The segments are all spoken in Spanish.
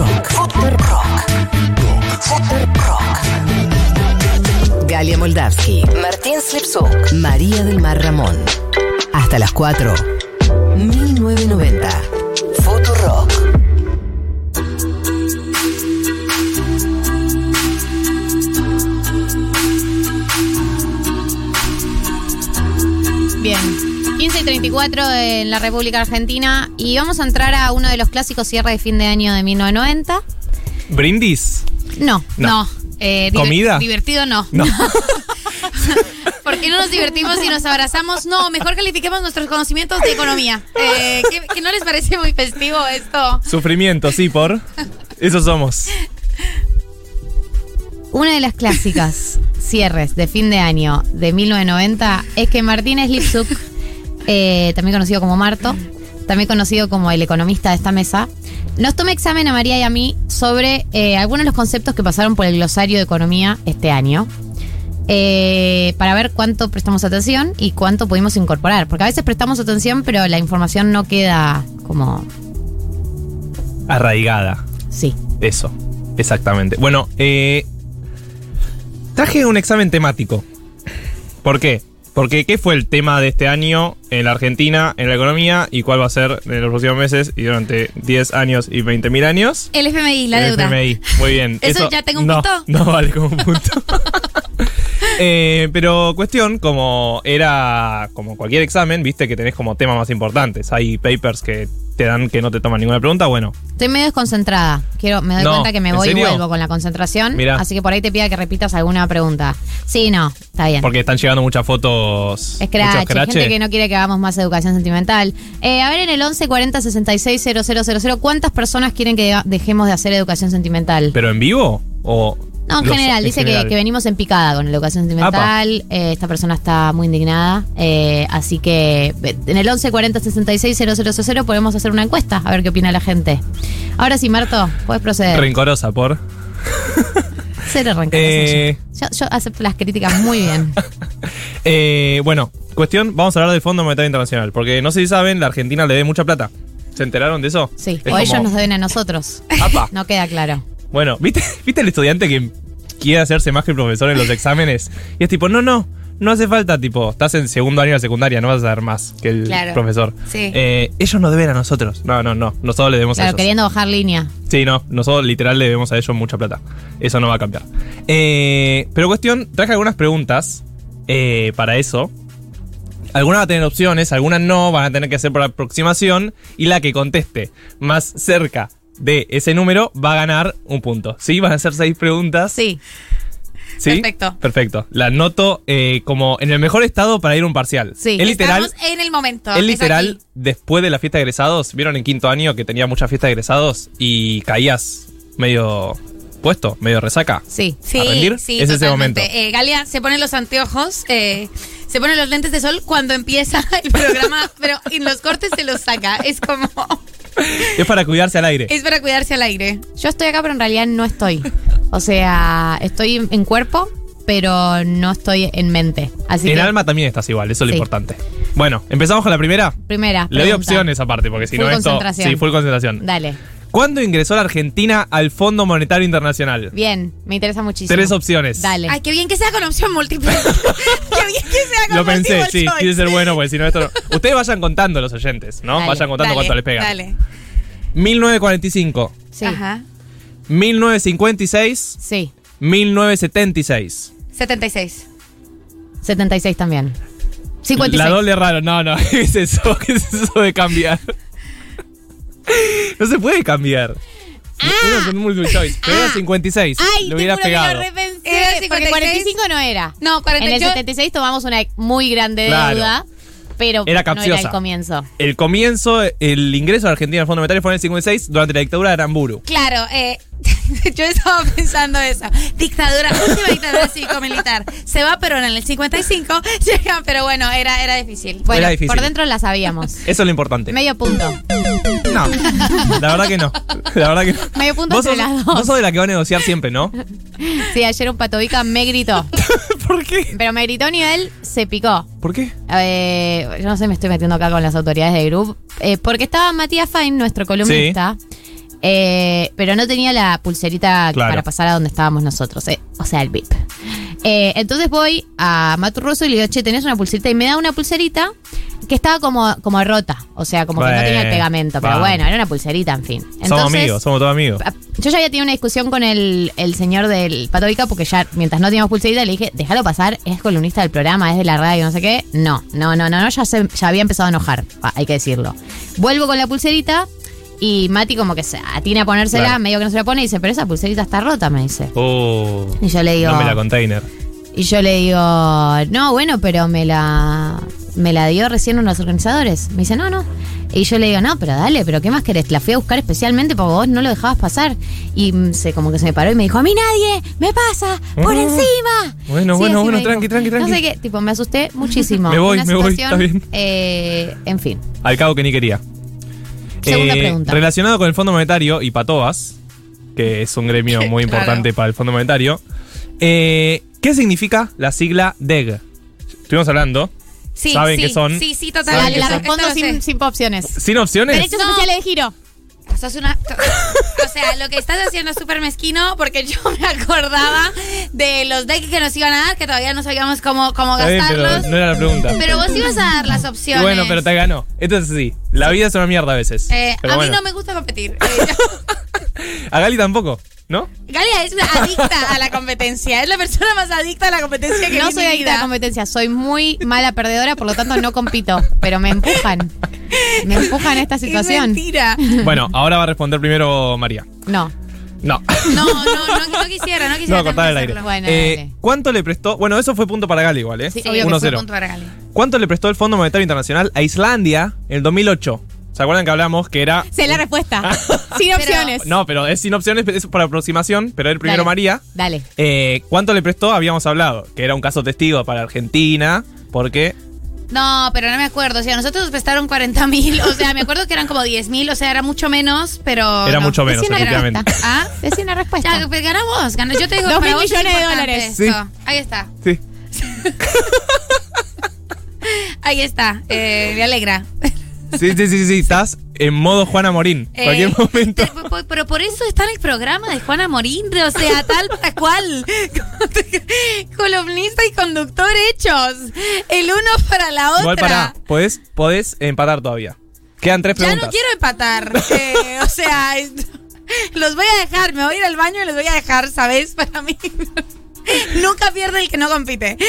Futurock. Futurock. Futurock. Galia Moldavsky. Martín Slipsuk. María del Mar Ramón. Hasta las 4. 1990. 15 y 34 en la República Argentina y vamos a entrar a uno de los clásicos cierre de fin de año de 1990. ¿Brindis? No, no. No. Eh, ¿Comida? Divertido no. No. ¿Por qué no nos divertimos y nos abrazamos? No, mejor califiquemos nuestros conocimientos de economía. Eh, ¿qué, qué no les parece muy festivo esto? Sufrimiento, sí, por. Eso somos. Una de las clásicas cierres de fin de año de 1990 es que Martín Slipsuk, eh, también conocido como Marto, también conocido como el economista de esta mesa, nos toma examen a María y a mí sobre eh, algunos de los conceptos que pasaron por el glosario de economía este año. eh, para ver cuánto prestamos atención y cuánto pudimos incorporar. Porque a veces prestamos atención, pero la información no queda como. Arraigada. Sí. Eso. Exactamente. Bueno, eh. Traje un examen temático. ¿Por qué? Porque ¿qué fue el tema de este año en la Argentina, en la economía, y cuál va a ser en los próximos meses y durante 10 años y 20 mil años? El FMI, la El deuda. FMI. Muy bien. ¿Eso ya tengo un no, punto? No vale como un punto. Eh, pero cuestión, como era como cualquier examen, viste que tenés como temas más importantes. Hay papers que te dan que no te toman ninguna pregunta. Bueno, Estoy medio desconcentrada. Quiero, me doy No, cuenta que me ¿en voy y vuelvo con la concentración. Mirá. Así que por ahí te pida que repitas alguna pregunta. Sí, no, está bien. porque están llegando muchas fotos. Scratch, scratches. gente que no quiere que hagamos más educación sentimental. Eh, a ver, en el 11 40 66 000, ¿cuántas personas quieren que dejemos de hacer educación sentimental? ¿Pero en vivo? ¿O No, en los- general, dice que- general? Que, venimos en picada con la educación sentimental. Eh, esta persona está muy indignada. Eh, así que en el 11 40 66 000 podemos hacer una encuesta a ver qué opina la gente. Ahora sí, Marto, puedes proceder. Rencorosa, por. Cero rencoroso. Eh. yo. Acepto las críticas muy bien. Eh, bueno, cuestión, vamos a hablar del Fondo Monetario Internacional. Porque no sé si saben, la Argentina le debe mucha plata. ¿Se enteraron de eso? Sí, Es o ellos nos deben a nosotros. Apa. No queda claro. Bueno, ¿viste, ¿viste el estudiante que quiere hacerse más que el profesor en los exámenes? Y es tipo, no, no, no hace falta, tipo, estás en segundo año de secundaria, no vas a saber más que el Claro. profesor. Sí. Eh, ellos nos deben a nosotros. No, no, no, nosotros le debemos a Claro, ellos. queriendo bajar línea. Sí, no, nosotros literal le debemos a ellos mucha plata. Eso no va a cambiar. Eh, pero cuestión, traje algunas preguntas eh, para eso. Algunas van a tener opciones, algunas no, van a tener que hacer por aproximación. Y la que conteste más cerca de ese número va a ganar un punto. ¿Sí? Van a ser seis preguntas. Sí. ¿Sí? perfecto. Perfecto. La anoto eh, como en el mejor estado para ir a un parcial. Sí. Es literal. Estamos en el momento. Es es literal, después de la fiesta de egresados, vieron en quinto año que tenía mucha fiesta de egresados y caías medio puesto, medio resaca. Sí. ¿A rendir? sí, Es ese totalmente. momento. Eh, Galia se pone los anteojos, eh, se pone los lentes de sol cuando empieza el programa, pero en los cortes se los saca. Es como, Es para cuidarse al aire. es para cuidarse al aire. Yo estoy acá, pero en realidad no estoy. O sea, estoy en- cuerpo, pero no estoy en mente. Así en que, alma también estás igual, eso es lo Sí. importante. Bueno, empezamos con la primera. primera. Le doy pregunta. opciones aparte, porque si Full no esto. concentración. Sí, full concentración. Dale. ¿Cuándo ingresó la Argentina al Fondo Monetario Internacional? Bien, me interesa muchísimo. Tres opciones. Dale. Ay, qué bien que sea con opción múltiple. qué bien que sea con Lo pensé, sí, choice. quise ser bueno, porque si no esto no- Ustedes vayan contando los oyentes, ¿no? Dale, vayan contando Dale, cuánto les pega. Dale. 1945, Sí. Ajá. 1956, Sí. 1976. 76. 76 también. 56. La doble raro, no, no, ¿qué es eso? ¿Qué es eso de cambiar? No se puede cambiar. Uno con multiple choice. Pero era 56. Ay, lo hubiera juro que pegado. lo repensé. Era Porque 56. 45 no era. No, En 48. el 76 tomamos una muy grande Claro. deuda, pero Era no era capciosa. el comienzo. El comienzo, el ingreso de Argentina al Fondo Monetario fue en el 56 durante la dictadura de Aramburu. Claro, eh, yo estaba pensando eso. Dictadura, última dictadura cívico-militar. Se va Perón en el 55, llega, pero bueno, era, era difícil. Bueno, Era difícil. por dentro la sabíamos. Eso es lo importante. Medio punto. No, la verdad que no. La verdad que no. Medio punto Vos entre sos, las dos. vos sos de la que va a negociar siempre, ¿no? Sí, ayer un patobica me gritó. ¿Por qué? Pero me gritó a nivel, se picó. ¿Por qué? Eh, yo no sé, me estoy metiendo acá con las autoridades del grupo. Eh, porque estaba Matías Fain, nuestro columnista, Eh, pero no tenía la pulserita Claro. para pasar a donde estábamos nosotros, eh, o sea, el VIP. Eh, entonces voy a Maturroso y le digo, che, ¿tenés una pulserita? Y me da una pulserita que estaba como, como rota, o sea, como que no tenía el pegamento, pero bueno, era una pulserita, en fin. somos amigos, somos todos amigos. yo ya había tenido una discusión con el, el señor del Patovica porque ya mientras no teníamos pulserita le dije, déjalo pasar, es columnista del programa, es de la radio, no sé qué. No, no, no, no, no ya, se, ya había empezado a enojar, ah, hay que decirlo. Vuelvo con la pulserita y Mati como que se atina a ponérsela, Claro. medio que no se la pone y dice, pero esa pulserita está rota, me dice. Oh, Y yo le digo, no me la container. y yo le digo, no, bueno, pero me la, me la dio recién unos organizadores. Me dice, no, no. Y yo le digo, no, pero dale, pero ¿qué más querés? La fui a buscar especialmente porque vos no lo dejabas pasar. Y mm, se como que se me paró y me dijo, a mí nadie, me pasa, por Ah. encima. Bueno, Sí, bueno, bueno, tranqui, dijo. tranqui, tranqui. No sé qué, tipo, me asusté muchísimo. Me voy, Una me voy, está bien. eh, en fin. Al cabo que ni quería. Segunda Eh, pregunta. Relacionado con el Fondo Monetario y Patoas, que es un gremio muy Claro. importante para el Fondo Monetario, eh, ¿qué significa la sigla DEG? Estuvimos hablando. Sí, ¿Saben sí, qué son? Sí, sí, ¿Saben totalmente. Dale, qué la son? respondo sin, sin opciones. ¿Sin opciones? Derechos No. especiales de giro. Sos una. O sea, lo que estás haciendo es súper mezquino porque yo me acordaba de los decks que nos iban a dar, que todavía no sabíamos cómo, cómo Está bien, gastarlos. pero no era la pregunta. Pero vos ibas a dar las opciones. Bueno, pero te ganó. Entonces sí, la vida es una mierda a veces. Eh, Pero a bueno. mí no me gusta competir. Eh, yo- A Gali tampoco, ¿no? Galia es una adicta a la competencia. Es la persona más adicta a la competencia que No vi en soy mi adicta a la vida. competencia, soy muy mala perdedora, por lo tanto no compito, pero me empujan. Me empujan a esta Es situación. mentira. Bueno, ahora va a responder primero María. No. No. No, no, no, no quisiera, no quisiera. No, cortar el aire. Bueno, Eh. ¿Cuánto le prestó? Bueno, eso fue punto para Gali igual, ¿eh? Sí, obvio que fue 1-0. punto para Galia. ¿Cuánto le prestó el Fondo Monetario Internacional a Islandia en el 2008? ¿Se acuerdan que hablamos que era... Sé la respuesta. Sin opciones. No, pero es sin opciones, es por aproximación, pero el primero Dale. María. Dale. Eh, ¿Cuánto le prestó? Habíamos hablado, que era un caso testigo para Argentina, porque... No, pero no me acuerdo. O sea, nosotros nos prestaron 40 mil. O sea, me acuerdo que eran como 10 mil. O sea, era mucho menos, pero. Era no. mucho menos, Decí efectivamente. respuesta. ¿Ah? Decí una respuesta. Ya, pues ganamos. ganó. Yo te digo Dos para mil vos es millones de dólares. Sí. Ahí está. Sí. Ahí está. Eh, me alegra. Sí, sí, sí, sí, estás en modo Juana Morín. Eh, Cualquier momento. Pero por eso está en el programa de Juana Morín, o sea, tal para cual. Columnista y conductor hechos. El uno para la otra. Igual pará, podés, podés empatar todavía. Quedan tres Ya preguntas. no quiero empatar. Eh, o sea, los voy a dejar. Me voy a ir al baño y los voy a dejar, ¿sabes? Para mí. Nunca pierde el que no compite.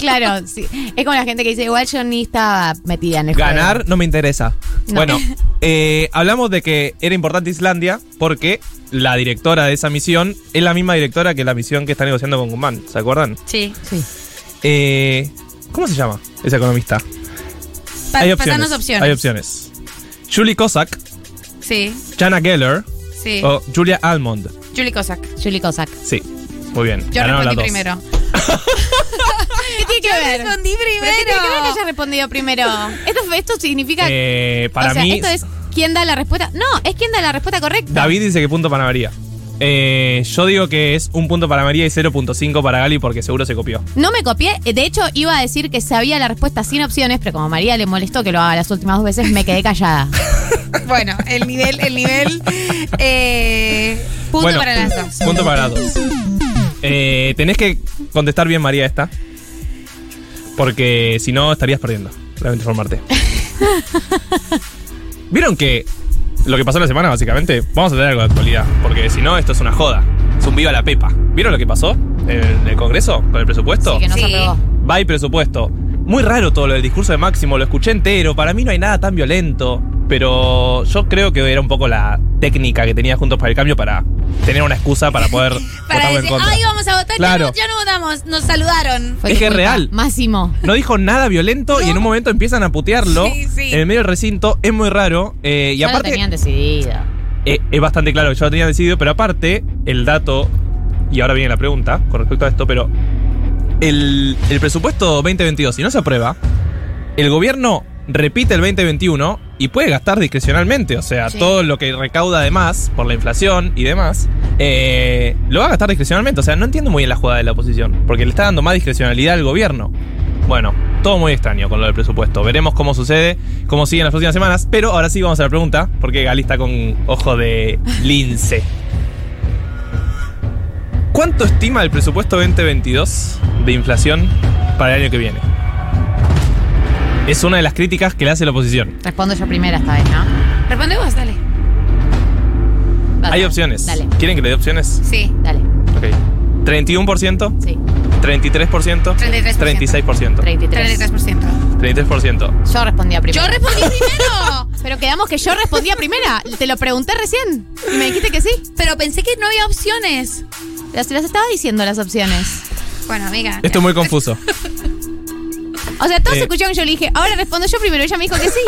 Claro, sí. Es como la gente que dice, igual yo ni estaba metida en el juego. Ganar no me interesa. No. Bueno, eh, hablamos de que era importante Islandia porque la directora de esa misión es la misma directora que la misión que está negociando con Guzmán. ¿Se acuerdan? Sí. Sí. Eh, ¿Cómo se llama esa economista? Pa- hay opciones. Hay opciones. Julie Cossack, Sí, Jana Geller sí. o Julia Almond. Julie Cossack. Julie Cossack. Sí, muy bien. Yo Ganaron respondí las dos. primero. ¿Qué tiene que Yo ver? respondí ¿Pero qué tiene que ver que primero. haya respondido primero? Esto, esto significa... Eh, para o sea, mí, esto es quién da la respuesta... No, es quién da la respuesta correcta. David dice que punto para María. Eh, yo digo que es un punto para María y 0.5 para Gali porque seguro se copió. No me copié. De hecho, iba a decir que sabía la respuesta sin opciones, pero como a María le molestó que lo haga las últimas dos veces, me quedé callada. Bueno, el nivel, el nivel. Eh, punto Bueno, para las dos. Punto para las dos. Eh, tenés que contestar bien, María, esta. Porque si no, estarías perdiendo. Lamento informarte. ¿Vieron que lo que pasó la semana, básicamente? Vamos a tener algo de actualidad. Porque si no, esto es una joda. Es un viva la pepa. ¿Vieron lo que pasó en el Congreso con el presupuesto? Sí, que no se aprobó. Va y presupuesto. Muy raro todo lo del discurso de Máximo, lo escuché entero. Para mí no hay nada tan violento. Pero yo creo que era un poco la técnica que tenía Juntos para el Cambio para tener una excusa para poder Para votarlo en decir, contra. ay, vamos a votar, Claro. ya, no, ya no votamos, nos saludaron. Fue Es que es real. Máximo. No dijo nada violento y en un momento empiezan a putearlo Sí, sí. en el medio del recinto. Es muy raro. eh, y Ya lo aparte, tenían decidido. eh, es bastante claro que yo lo tenía decidido, pero aparte, el dato, y ahora viene la pregunta con respecto a esto, pero el, el presupuesto 2022, si no se aprueba, el gobierno repite el 2021 y puede gastar discrecionalmente. O sea, Sí. todo lo que recauda además por la inflación y demás, eh, lo va a gastar discrecionalmente. O sea, no entiendo muy bien la jugada de la oposición, porque le está dando más discrecionalidad al gobierno. Bueno, Todo muy extraño con lo del presupuesto. Veremos cómo sucede, cómo sigue en las próximas semanas. Pero ahora sí vamos a la pregunta, porque Gali está con ojo de lince. ¿Cuánto estima el presupuesto 2022 de inflación para el año que viene? Es una de las críticas que le hace la oposición. Respondo yo primera esta vez, ¿no? Responde vos, dale. Hay opciones. Dale, ¿Quieren que le dé opciones? Sí. dale. Ok. 31%, Sí. 33%, 33%. 36%. 33. 33%. 33%. Yo respondía primero. Yo respondí primero. Pero quedamos que yo respondía primera. Te lo pregunté recién. Y me dijiste que sí. Pero pensé que no había opciones. Las, las estaba diciendo las opciones. Bueno, amiga. Esto es muy confuso. O sea, todos Eh. escucharon que yo le dije, ahora respondo yo primero. Ella me dijo que sí.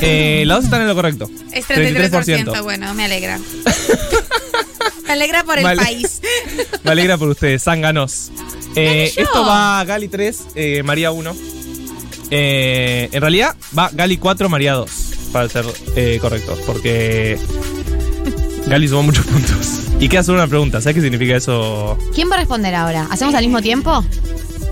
Eh, las dos están en lo correcto. Es 33%. Bueno, me alegra. me alegra por el país. Me alegra por ustedes, zánganos. Eh, esto va Gali 3, eh, María 1. Eh, en realidad va Gali 4, María 2, para ser correctos, porque Gali sumó muchos puntos. Y queda solo una pregunta, ¿sabes qué significa eso? ¿Quién va a responder ahora? ¿Hacemos al mismo tiempo?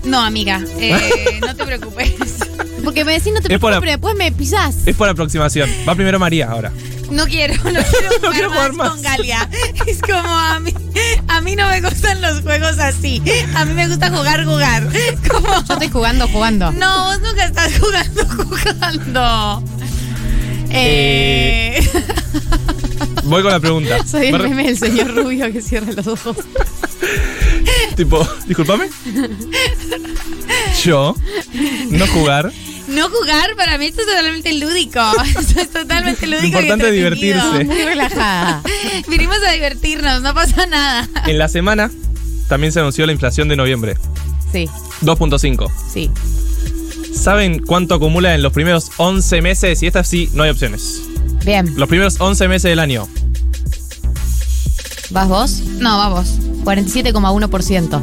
No, amiga. eh, no te preocupes. Porque me decís no te preocupes, la- pero después me pisás. Es por aproximación. Va primero María ahora. No quiero, no quiero jugar, No quiero jugar más, más. con Galia. Es como a mí, a mí no me gustan los juegos así. A mí me gusta jugar, jugar. Como, Yo estoy jugando, jugando. no, vos nunca estás jugando, jugando. Eh, Voy con la pregunta. Soy el meme del señor rubio que cierra los ojos. Tipo, discúlpame. Yo, no jugar. no jugar, para mí esto es totalmente lúdico. Esto es totalmente lúdico. y importante es divertirse. Muy relajada. Vinimos a divertirnos, no pasa nada. En la semana también se anunció la inflación de noviembre. Sí, 2.5. sí. ¿Saben cuánto acumula en los primeros 11 meses? Y esta sí, no hay opciones. Bien. Los primeros 11 meses del año. ¿Vas vos? No, vamos. 47,1%.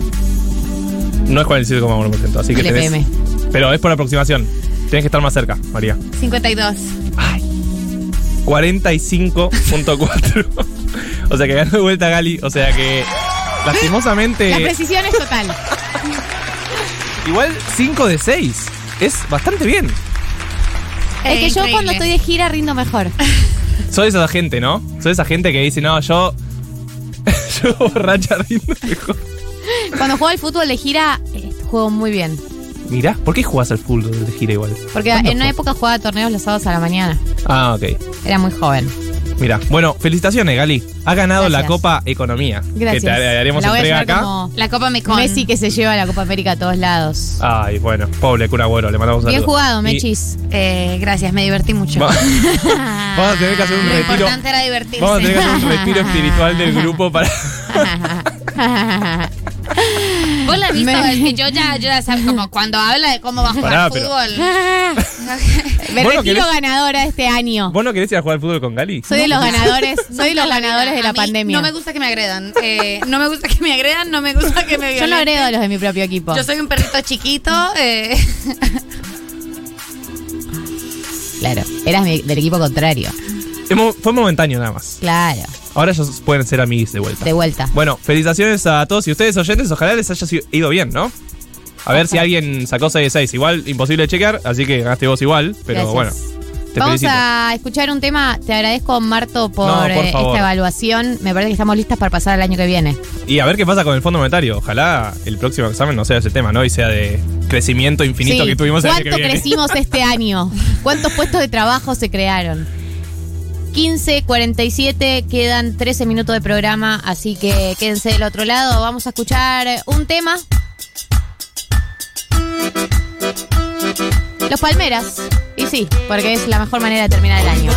No es 47,1%, así que tenés... LPM. Pero es por aproximación. Tienes que estar más cerca, María. 52. Ay. 45.4. o sea que ganó de vuelta Gali. O sea que... La Lastimosamente... precisión es total. Igual 5 de 6. Es bastante bien. Es que yo Increíble. cuando estoy de gira rindo mejor. Soy esa gente, ¿no? Soy esa gente que dice, no, yo... yo borracha rindo mejor. Cuando juego al fútbol de gira, eh, juego muy bien. Mirá, ¿por qué jugás al fútbol de gira igual? Porque ¿Cuándo en una época jugaba torneos los sábados a la mañana. Ah, ok. Era muy joven. Mira, bueno, felicitaciones, Gali. Ha ganado la. Copa Economía. Gracias. Que te haremos La voy a entrega llevar acá. como La Copa Mecon. Messi que se lleva la Copa América a todos lados. Ay, bueno, pobre cura Agüero, le mandamos un Bien saludo. jugado, Y Mechis. Eh, gracias, me divertí mucho. va- Vamos a tener que hacer un Lo retiro. importante era divertirse. Vamos a tener que hacer un retiro espiritual del grupo para. Vos la has visto, Me- es que yo ya, yo ya sabes, como cuando habla de cómo va a jugar Pará, pero- fútbol. Me retiro ¿querés- ganadora este año. ¿Vos no querés ir a jugar al fútbol con Gali? Soy de los ganadores, soy de los ganadores de A la mí pandemia. No me gusta que me agredan. Eh, no me gusta que me agredan, no me gusta que me Yo no agredo a los de mi propio equipo. Yo soy un perrito chiquito. eh, Claro, eras mi- del equipo contrario. Fue momentáneo nada más. Claro, Ahora ellos pueden ser amigos de vuelta. de vuelta. Bueno, felicitaciones a todos y ustedes oyentes. Ojalá les haya sido- ido bien, ¿no? A ver si alguien sacó 6 de 6. Igual, imposible de chequear, así que ganaste vos igual. Pero Gracias. bueno, te Vamos felicito. a escuchar un tema. Te agradezco, Marto, por, No, por eh, favor. esta evaluación. Me parece que estamos listas para pasar al año que viene. Y a ver qué pasa con el Fondo Monetario. Ojalá el próximo examen no sea ese tema, ¿no? Y sea de crecimiento infinito Sí, que tuvimos el año que ¿Cuánto viene. crecimos este año? ¿Cuántos puestos de trabajo se crearon? 15, 47, quedan 13 minutos de programa, así que quédense del otro lado. Vamos a escuchar un tema. Los Palmeras. Y sí, porque es la mejor manera de terminar el año.